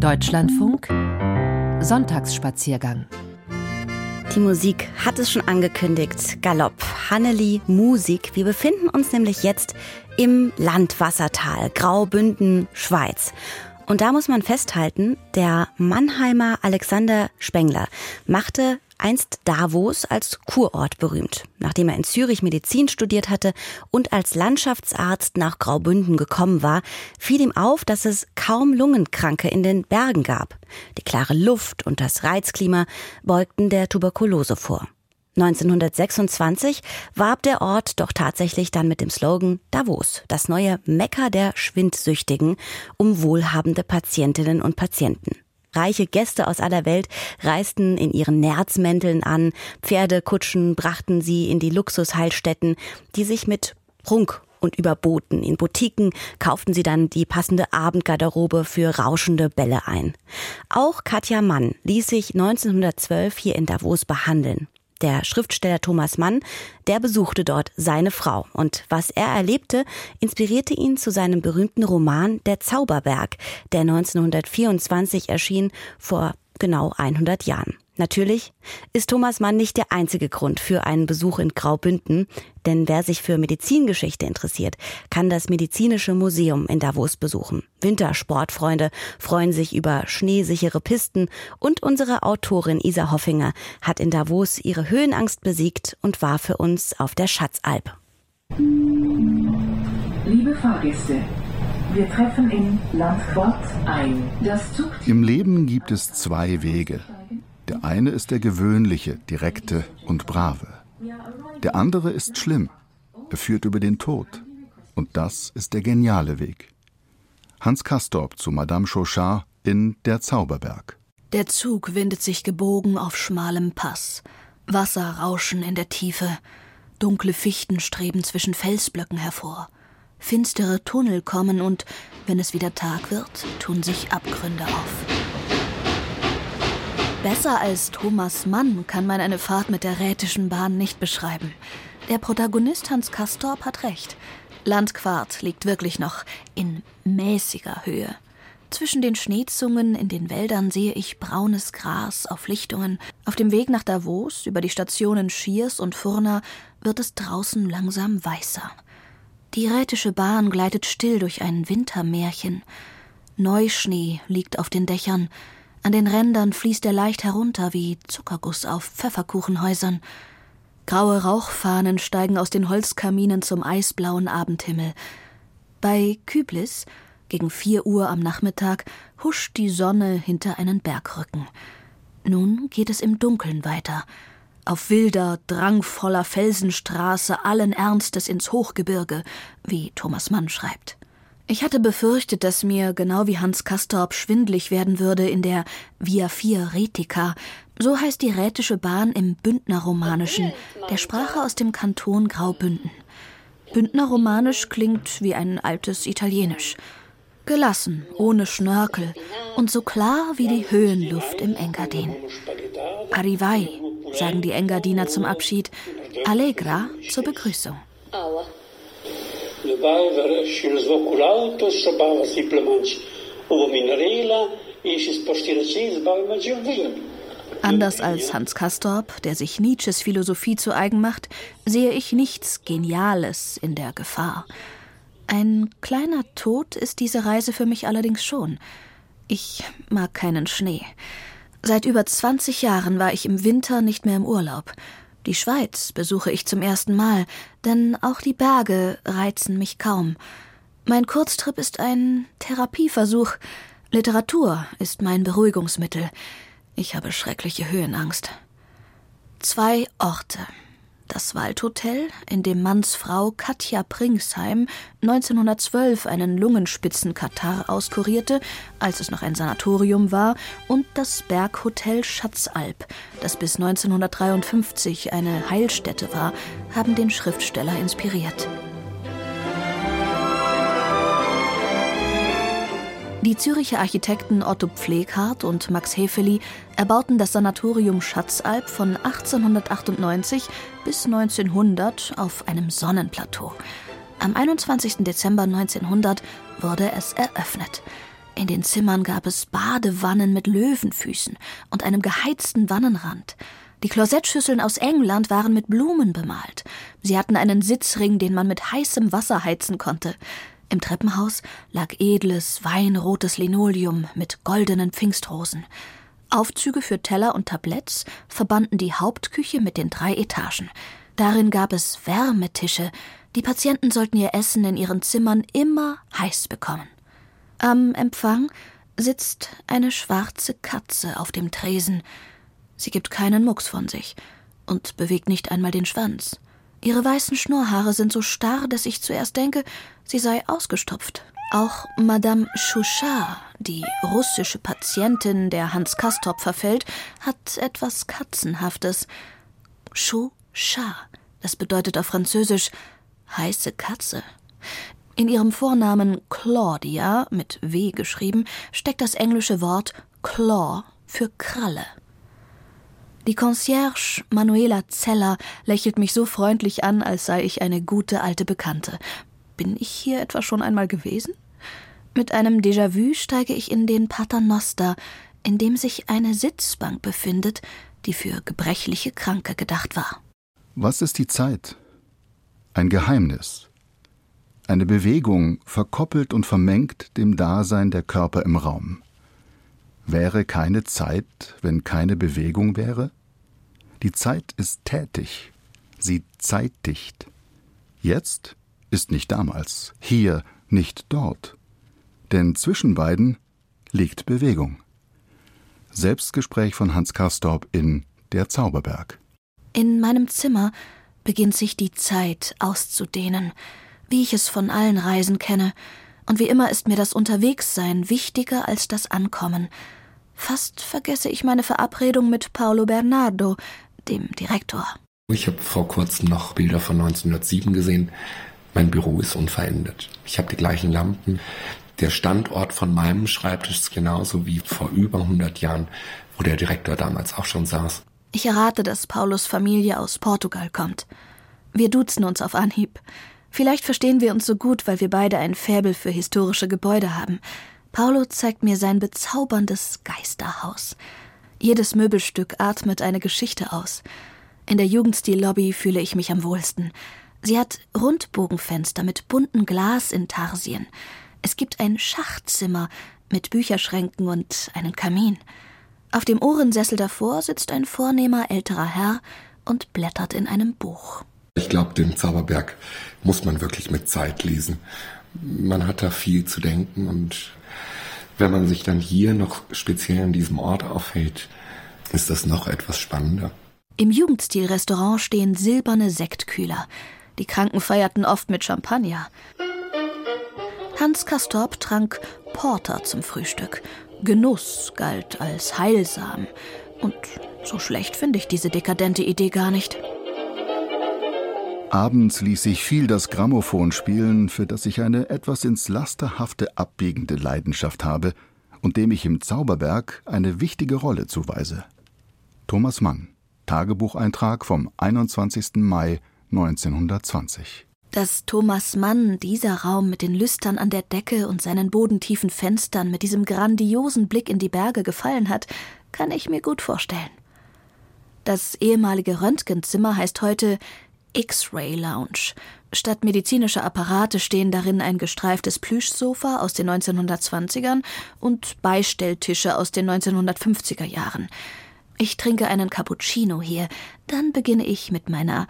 Deutschlandfunk Sonntagsspaziergang die Musik hat es schon angekündigt. Galopp, Hanneli, Musik. Wir befinden uns nämlich jetzt im Landwassertal, Graubünden, Schweiz. Und da muss man festhalten, der Mannheimer Alexander Spengler machte einst Davos als Kurort berühmt. Nachdem er in Zürich Medizin studiert hatte und als Landschaftsarzt nach Graubünden gekommen war, fiel ihm auf, dass es kaum Lungenkranke in den Bergen gab. Die klare Luft und das Reizklima beugten der Tuberkulose vor. 1926 warb der Ort doch tatsächlich dann mit dem Slogan Davos, das neue Mekka der Schwindsüchtigen, um wohlhabende Patientinnen und Patienten. Reiche Gäste aus aller Welt reisten in ihren Nerzmänteln an, Pferdekutschen brachten sie in die Luxusheilstätten, die sich mit Prunk und überboten. In Boutiquen kauften sie dann die passende Abendgarderobe für rauschende Bälle ein. Auch Katja Mann ließ sich 1912 hier in Davos behandeln. Der Schriftsteller Thomas Mann, der besuchte dort seine Frau. Und was er erlebte, inspirierte ihn zu seinem berühmten Roman Der Zauberberg, der 1924 erschien, vor genau 100 Jahren. Natürlich ist Thomas Mann nicht der einzige Grund für einen Besuch in Graubünden, denn wer sich für Medizingeschichte interessiert, kann das Medizinische Museum in Davos besuchen. Wintersportfreunde freuen sich über schneesichere Pisten und unsere Autorin Isa Hoffinger hat in Davos ihre Höhenangst besiegt und war für uns auf der Schatzalp. Liebe Fahrgäste, wir treffen in Landquart ein. Im Leben gibt es zwei Wege. Der eine ist der gewöhnliche, direkte und brave. Der andere ist schlimm. Er führt über den Tod. Und das ist der geniale Weg. Hans Castorp zu Madame Chauchard in Der Zauberberg. Der Zug windet sich gebogen auf schmalem Pass. Wasser rauschen in der Tiefe. Dunkle Fichten streben zwischen Felsblöcken hervor. Finstere Tunnel kommen und, wenn es wieder Tag wird, tun sich Abgründe auf. Besser als Thomas Mann kann man eine Fahrt mit der Rätischen Bahn nicht beschreiben. Der Protagonist Hans Kastorp hat recht. Landquart liegt wirklich noch in mäßiger Höhe. Zwischen den Schneezungen in den Wäldern sehe ich braunes Gras auf Lichtungen. Auf dem Weg nach Davos über die Stationen Schiers und Furna wird es draußen langsam weißer. Die Rätische Bahn gleitet still durch ein Wintermärchen. Neuschnee liegt auf den Dächern. An den Rändern fließt er leicht herunter wie Zuckerguss auf Pfefferkuchenhäusern. Graue Rauchfahnen steigen aus den Holzkaminen zum eisblauen Abendhimmel. Bei Küblis, gegen vier Uhr am Nachmittag, huscht die Sonne hinter einen Bergrücken. Nun geht es im Dunkeln weiter. Auf wilder, drangvoller Felsenstraße allen Ernstes ins Hochgebirge, wie Thomas Mann schreibt. Ich hatte befürchtet, dass mir, genau wie Hans Kastorp, schwindlig werden würde in der Via Vier Retica. So heißt die Rätische Bahn im Bündnerromanischen, der Sprache aus dem Kanton Graubünden. Bündnerromanisch klingt wie ein altes Italienisch. Gelassen, ohne Schnörkel und so klar wie die Höhenluft im Engadin. Arrivai, sagen die Engadiner zum Abschied, Allegra zur Begrüßung. Lebajver și zvukul auto să bava simplesmente luminarela e și spoštirači zbavima Anders als Hans Kastorp, der sich Nietzsches Philosophie zu eigen macht, sehe ich nichts Geniales in der Gefahr. Ein kleiner Tod ist diese Reise für mich allerdings schon. Ich mag keinen Schnee. Seit über 20 Jahren war ich im Winter nicht mehr im Urlaub. Die Schweiz besuche ich zum ersten Mal, denn auch die Berge reizen mich kaum. Mein Kurztrip ist ein Therapieversuch. Literatur ist mein Beruhigungsmittel. Ich habe schreckliche Höhenangst. Zwei Orte, das Waldhotel, in dem Manns Frau Katja Pringsheim 1912 einen Lungenspitzenkatar auskurierte, als es noch ein Sanatorium war, und das Berghotel Schatzalp, das bis 1953 eine Heilstätte war, haben den Schriftsteller inspiriert. Die Züricher Architekten Otto Pfleghardt und Max Hefeli erbauten das Sanatorium Schatzalp von 1898 bis 1900 auf einem Sonnenplateau. Am 21. Dezember 1900 wurde es eröffnet. In den Zimmern gab es Badewannen mit Löwenfüßen und einem geheizten Wannenrand. Die Klosettschüsseln aus England waren mit Blumen bemalt. Sie hatten einen Sitzring, den man mit heißem Wasser heizen konnte. Im Treppenhaus lag edles, weinrotes Linoleum mit goldenen Pfingstrosen. Aufzüge für Teller und Tabletts verbanden die Hauptküche mit den drei Etagen. Darin gab es Wärmetische. Die Patienten sollten ihr Essen in ihren Zimmern immer heiß bekommen. Am Empfang sitzt eine schwarze Katze auf dem Tresen. Sie gibt keinen Mucks von sich und bewegt nicht einmal den Schwanz. Ihre weißen Schnurrhaare sind so starr, dass ich zuerst denke, sie sei ausgestopft. Auch Madame Chouchard, die russische Patientin, der Hans Kastorp verfällt, hat etwas Katzenhaftes. Chouchard, das bedeutet auf Französisch heiße Katze. In ihrem Vornamen Claudia, mit W geschrieben, steckt das englische Wort Claw für Kralle. Die Concierge Manuela Zeller lächelt mich so freundlich an, als sei ich eine gute alte Bekannte. Bin ich hier etwa schon einmal gewesen? Mit einem Déjà-vu steige ich in den Paternoster, in dem sich eine Sitzbank befindet, die für gebrechliche Kranke gedacht war. Was ist die Zeit? Ein Geheimnis. Eine Bewegung verkoppelt und vermengt dem Dasein der Körper im Raum. Wäre keine Zeit, wenn keine Bewegung wäre? Die Zeit ist tätig, sie zeitdicht. Jetzt ist nicht damals, hier nicht dort. Denn zwischen beiden liegt Bewegung. Selbstgespräch von Hans Karstorp in Der Zauberberg. In meinem Zimmer beginnt sich die Zeit auszudehnen, wie ich es von allen Reisen kenne, und wie immer ist mir das Unterwegssein wichtiger als das Ankommen. Fast vergesse ich meine Verabredung mit Paolo Bernardo, dem Direktor. Ich habe vor kurzem noch Bilder von 1907 gesehen. Mein Büro ist unverändert. Ich habe die gleichen Lampen. Der Standort von meinem Schreibtisch ist genauso wie vor über 100 Jahren, wo der Direktor damals auch schon saß. Ich errate, dass Paulus Familie aus Portugal kommt. Wir duzen uns auf Anhieb. Vielleicht verstehen wir uns so gut, weil wir beide ein Faible für historische Gebäude haben. Paulo zeigt mir sein bezauberndes Geisterhaus. Jedes Möbelstück atmet eine Geschichte aus. In der Jugendstil-Lobby fühle ich mich am wohlsten. Sie hat Rundbogenfenster mit bunten Glasintarsien. Es gibt ein Schachzimmer mit Bücherschränken und einen Kamin. Auf dem Ohrensessel davor sitzt ein vornehmer älterer Herr und blättert in einem Buch. Ich glaube, den Zauberberg muss man wirklich mit Zeit lesen. Man hat da viel zu denken und wenn man sich dann hier noch speziell an diesem Ort aufhält, ist das noch etwas spannender. Im Jugendstil-Restaurant stehen silberne Sektkühler. Die Kranken feierten oft mit Champagner. Hans Kastorp trank Porter zum Frühstück Genuss galt als heilsam. Und so schlecht finde ich diese dekadente Idee gar nicht. Abends ließ sich viel das Grammophon spielen, für das ich eine etwas ins Lasterhafte abbiegende Leidenschaft habe und dem ich im Zauberberg eine wichtige Rolle zuweise. Thomas Mann, Tagebucheintrag vom 21. Mai 1920. Dass Thomas Mann dieser Raum mit den Lüstern an der Decke und seinen bodentiefen Fenstern mit diesem grandiosen Blick in die Berge gefallen hat, kann ich mir gut vorstellen. Das ehemalige Röntgenzimmer heißt heute X-Ray Lounge. Statt medizinischer Apparate stehen darin ein gestreiftes Plüschsofa aus den 1920ern und Beistelltische aus den 1950er Jahren. Ich trinke einen Cappuccino hier, dann beginne ich mit meiner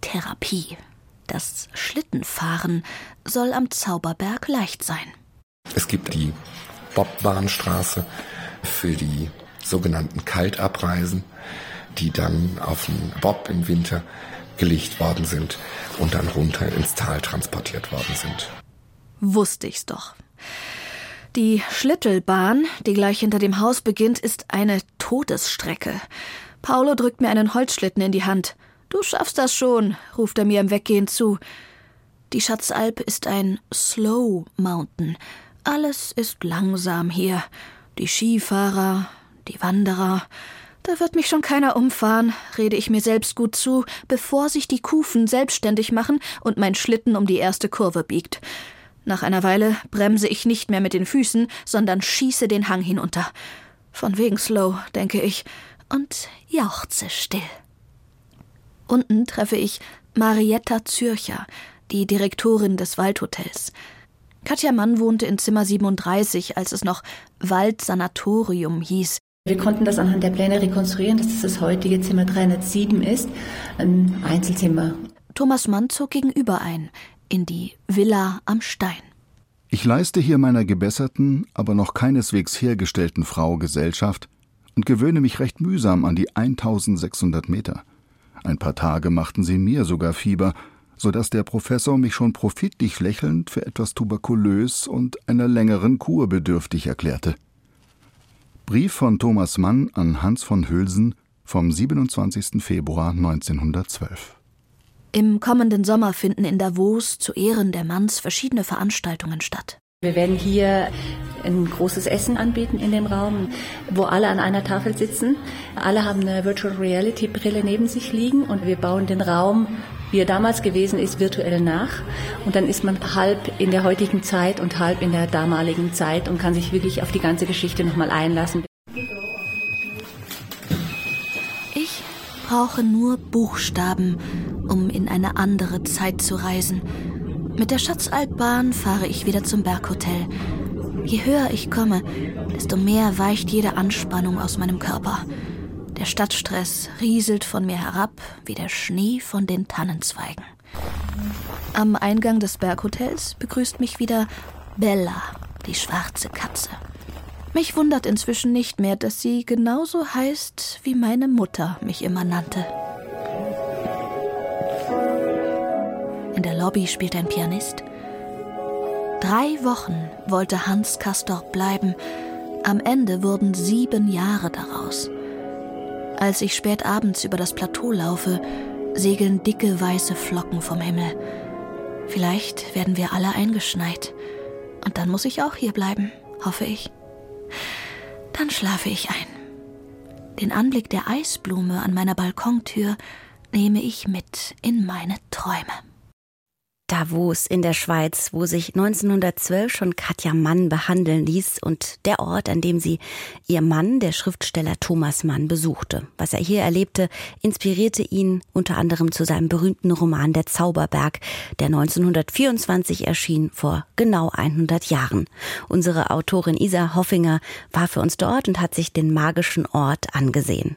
Therapie. Das Schlittenfahren soll am Zauberberg leicht sein. Es gibt die Bobbahnstraße für die sogenannten Kaltabreisen, die dann auf den Bob im Winter gelegt worden sind und dann runter ins Tal transportiert worden sind. Wusste ich's doch. Die Schlittelbahn, die gleich hinter dem Haus beginnt, ist eine Todesstrecke. Paulo drückt mir einen Holzschlitten in die Hand. Du schaffst das schon, ruft er mir im Weggehen zu. Die Schatzalp ist ein Slow Mountain. Alles ist langsam hier. Die Skifahrer, die Wanderer. Da wird mich schon keiner umfahren, rede ich mir selbst gut zu, bevor sich die Kufen selbstständig machen und mein Schlitten um die erste Kurve biegt. Nach einer Weile bremse ich nicht mehr mit den Füßen, sondern schieße den Hang hinunter. Von wegen slow, denke ich, und jauchze still. Unten treffe ich Marietta Zürcher, die Direktorin des Waldhotels. Katja Mann wohnte in Zimmer 37, als es noch Waldsanatorium hieß. Wir konnten das anhand der Pläne rekonstruieren, dass es das heutige Zimmer 307 ist, ein Einzelzimmer. Thomas Mann zog gegenüber ein, in die Villa am Stein. Ich leiste hier meiner gebesserten, aber noch keineswegs hergestellten Frau Gesellschaft und gewöhne mich recht mühsam an die 1600 Meter. Ein paar Tage machten sie mir sogar Fieber, so dass der Professor mich schon profitlich lächelnd für etwas tuberkulös und einer längeren Kur bedürftig erklärte. Brief von Thomas Mann an Hans von Hülsen vom 27. Februar 1912. Im kommenden Sommer finden in Davos zu Ehren der Manns verschiedene Veranstaltungen statt. Wir werden hier ein großes Essen anbieten in dem Raum, wo alle an einer Tafel sitzen. Alle haben eine Virtual Reality Brille neben sich liegen und wir bauen den Raum, wie er damals gewesen ist, virtuell nach. Und dann ist man halb in der heutigen Zeit und halb in der damaligen Zeit und kann sich wirklich auf die ganze Geschichte nochmal einlassen. Ich brauche nur Buchstaben, um in eine andere Zeit zu reisen. Mit der Schatzaltbahn fahre ich wieder zum Berghotel. Je höher ich komme, desto mehr weicht jede Anspannung aus meinem Körper. Der Stadtstress rieselt von mir herab wie der Schnee von den Tannenzweigen. Am Eingang des Berghotels begrüßt mich wieder Bella, die schwarze Katze. Mich wundert inzwischen nicht mehr, dass sie genauso heißt, wie meine Mutter mich immer nannte. In der Lobby spielt ein Pianist. Drei Wochen wollte Hans Castorp bleiben. Am Ende wurden sieben Jahre daraus. Als ich spät abends über das Plateau laufe, segeln dicke weiße Flocken vom Himmel. Vielleicht werden wir alle eingeschneit. Und dann muss ich auch hier bleiben, hoffe ich. Dann schlafe ich ein. Den Anblick der Eisblume an meiner Balkontür nehme ich mit in meine Träume. Davos in der Schweiz, wo sich 1912 schon Katja Mann behandeln ließ und der Ort, an dem sie ihr Mann, der Schriftsteller Thomas Mann, besuchte. Was er hier erlebte, inspirierte ihn unter anderem zu seinem berühmten Roman Der Zauberberg, der 1924 erschien, vor genau 100 Jahren. Unsere Autorin Isa Hoffinger war für uns dort und hat sich den magischen Ort angesehen.